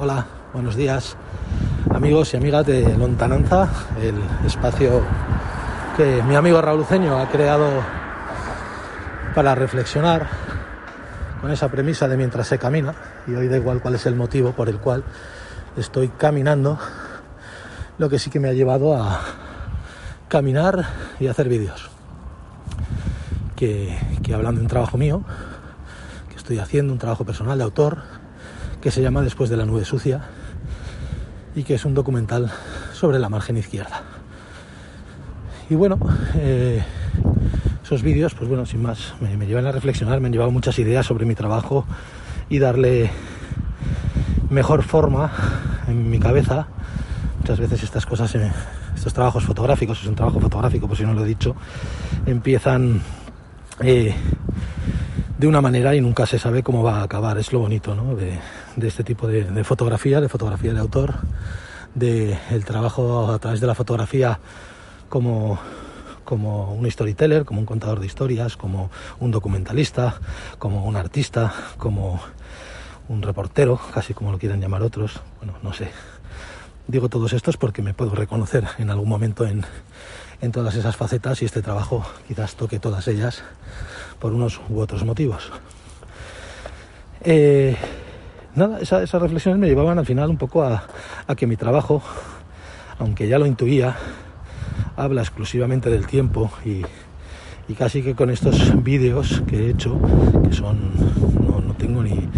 Hola, buenos días amigos y amigas de Lontananza, el espacio que mi amigo Raúl Ceño ha creado para reflexionar con esa premisa de mientras se camina, y hoy da igual cuál es el motivo por el cual estoy caminando, lo que sí que me ha llevado a caminar y hacer vídeos. Que, que hablando de un trabajo mío, que estoy haciendo, un trabajo personal de autor, que se llama Después de la nube sucia y que es un documental sobre la margen izquierda. Y bueno, eh, esos vídeos, pues bueno, sin más, me, llevan a reflexionar, me han llevado muchas ideas sobre mi trabajo y darle mejor forma en mi cabeza. Muchas veces estas cosas, eh, estos trabajos fotográficos, es un trabajo fotográfico, por si no lo he dicho, empiezan eh, de una manera y nunca se sabe cómo va a acabar. Es lo bonito ¿no? de, este tipo de, fotografía, de fotografía de autor, de el trabajo a través de la fotografía como, como un storyteller, como un contador de historias, como un documentalista, como un artista, como un reportero, casi como lo quieran llamar otros. Bueno, no sé. Digo todos estos porque me puedo reconocer en algún momento en, en todas esas facetas y este trabajo quizás toque todas ellas por unos u otros motivos. Eh, nada, esas reflexiones me llevaban al final un poco a, que mi trabajo, aunque ya lo intuía, habla exclusivamente del tiempo y, casi que con estos vídeos que he hecho, que son, no, tengo ni,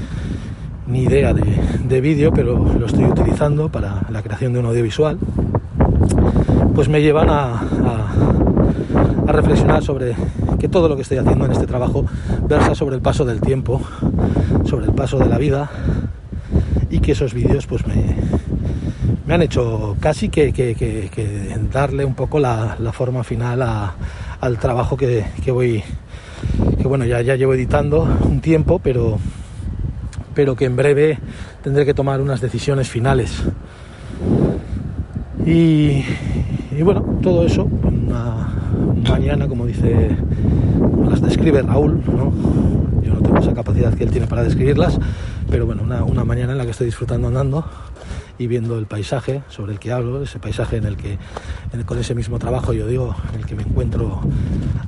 ni idea de, vídeo, pero lo estoy utilizando para la creación de un audiovisual, pues me llevan a reflexionar sobre que todo lo que estoy haciendo en este trabajo versa sobre el paso del tiempo, sobre el paso de la vida y que esos vídeos pues me, me han hecho casi que, darle un poco la, forma final al trabajo que, voy, que bueno, ya, ya llevo editando un tiempo, pero, pero que en breve tendré que tomar unas decisiones finales. Y, y bueno, todo eso, una mañana, como dice las describe Raúl, ¿no? Yo no tengo esa capacidad que él tiene para describirlas, pero bueno, una, mañana en la que estoy disfrutando andando y viendo el paisaje sobre el que hablo, ese paisaje en el que con ese mismo trabajo yo digo, en el que me encuentro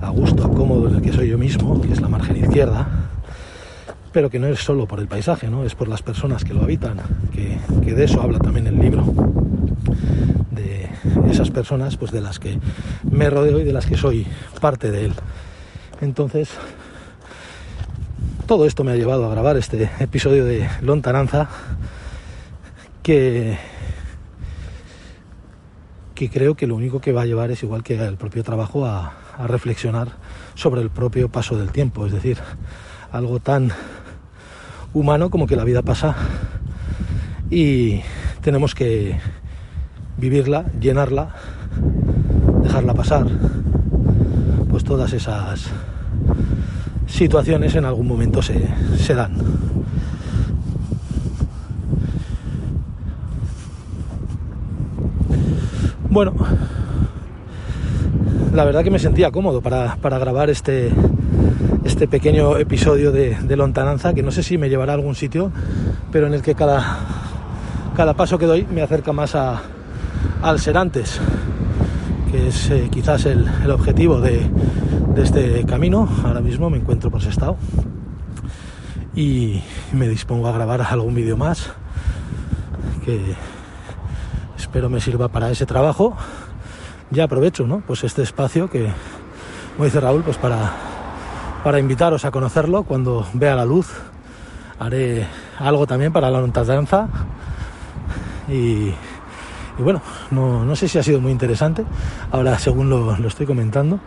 a gusto, cómodo, en el que soy yo mismo, que es la margen izquierda, pero que no es solo por el paisaje, ¿no? es por las personas que lo habitan, que, de eso habla también el libro, esas personas pues de las que me rodeo y de las que soy parte de él. Entonces, todo esto me ha llevado a grabar este episodio de Lontananza que, que creo que lo único que va a llevar es igual que el propio trabajo a, a reflexionar sobre el propio paso del tiempo, es decir, algo tan humano como que la vida pasa y tenemos que vivirla, llenarla, dejarla pasar, pues todas esas situaciones en algún momento se, se dan. Bueno, la verdad que me sentía cómodo para, grabar este, este pequeño episodio de, lontananza, que no sé si me llevará a algún sitio, pero en el que cada, cada paso que doy me acerca más a, al ser antes, que es eh, quizás el objetivo de, este camino. Ahora mismo me encuentro por ese estado y me dispongo a grabar algún vídeo más que espero me sirva para ese trabajo. Ya aprovecho, ¿no? Pues este espacio que, como dice Raúl, pues para, para invitaros a conocerlo cuando vea la luz. Haré algo también para la danza y, y bueno, no, no, sé si ha sido muy interesante, ahora según lo, lo estoy comentando.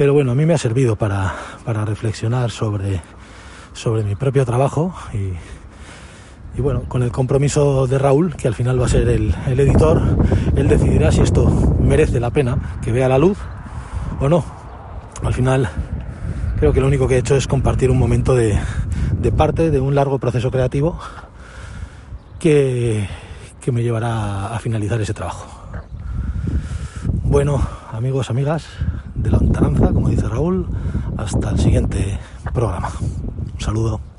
Pero bueno, a mí me ha servido para, reflexionar sobre, sobre mi propio trabajo y, bueno, con el compromiso de Raúl, que al final va a ser el, editor, él decidirá si esto merece la pena que vea la luz o no. Al final creo que lo único que he hecho es compartir un momento de, de parte de un largo proceso creativo que, que me llevará a finalizar ese trabajo. Bueno, amigos, amigas, de lontananza, como dice Raúl. Hasta el siguiente programa. Un saludo.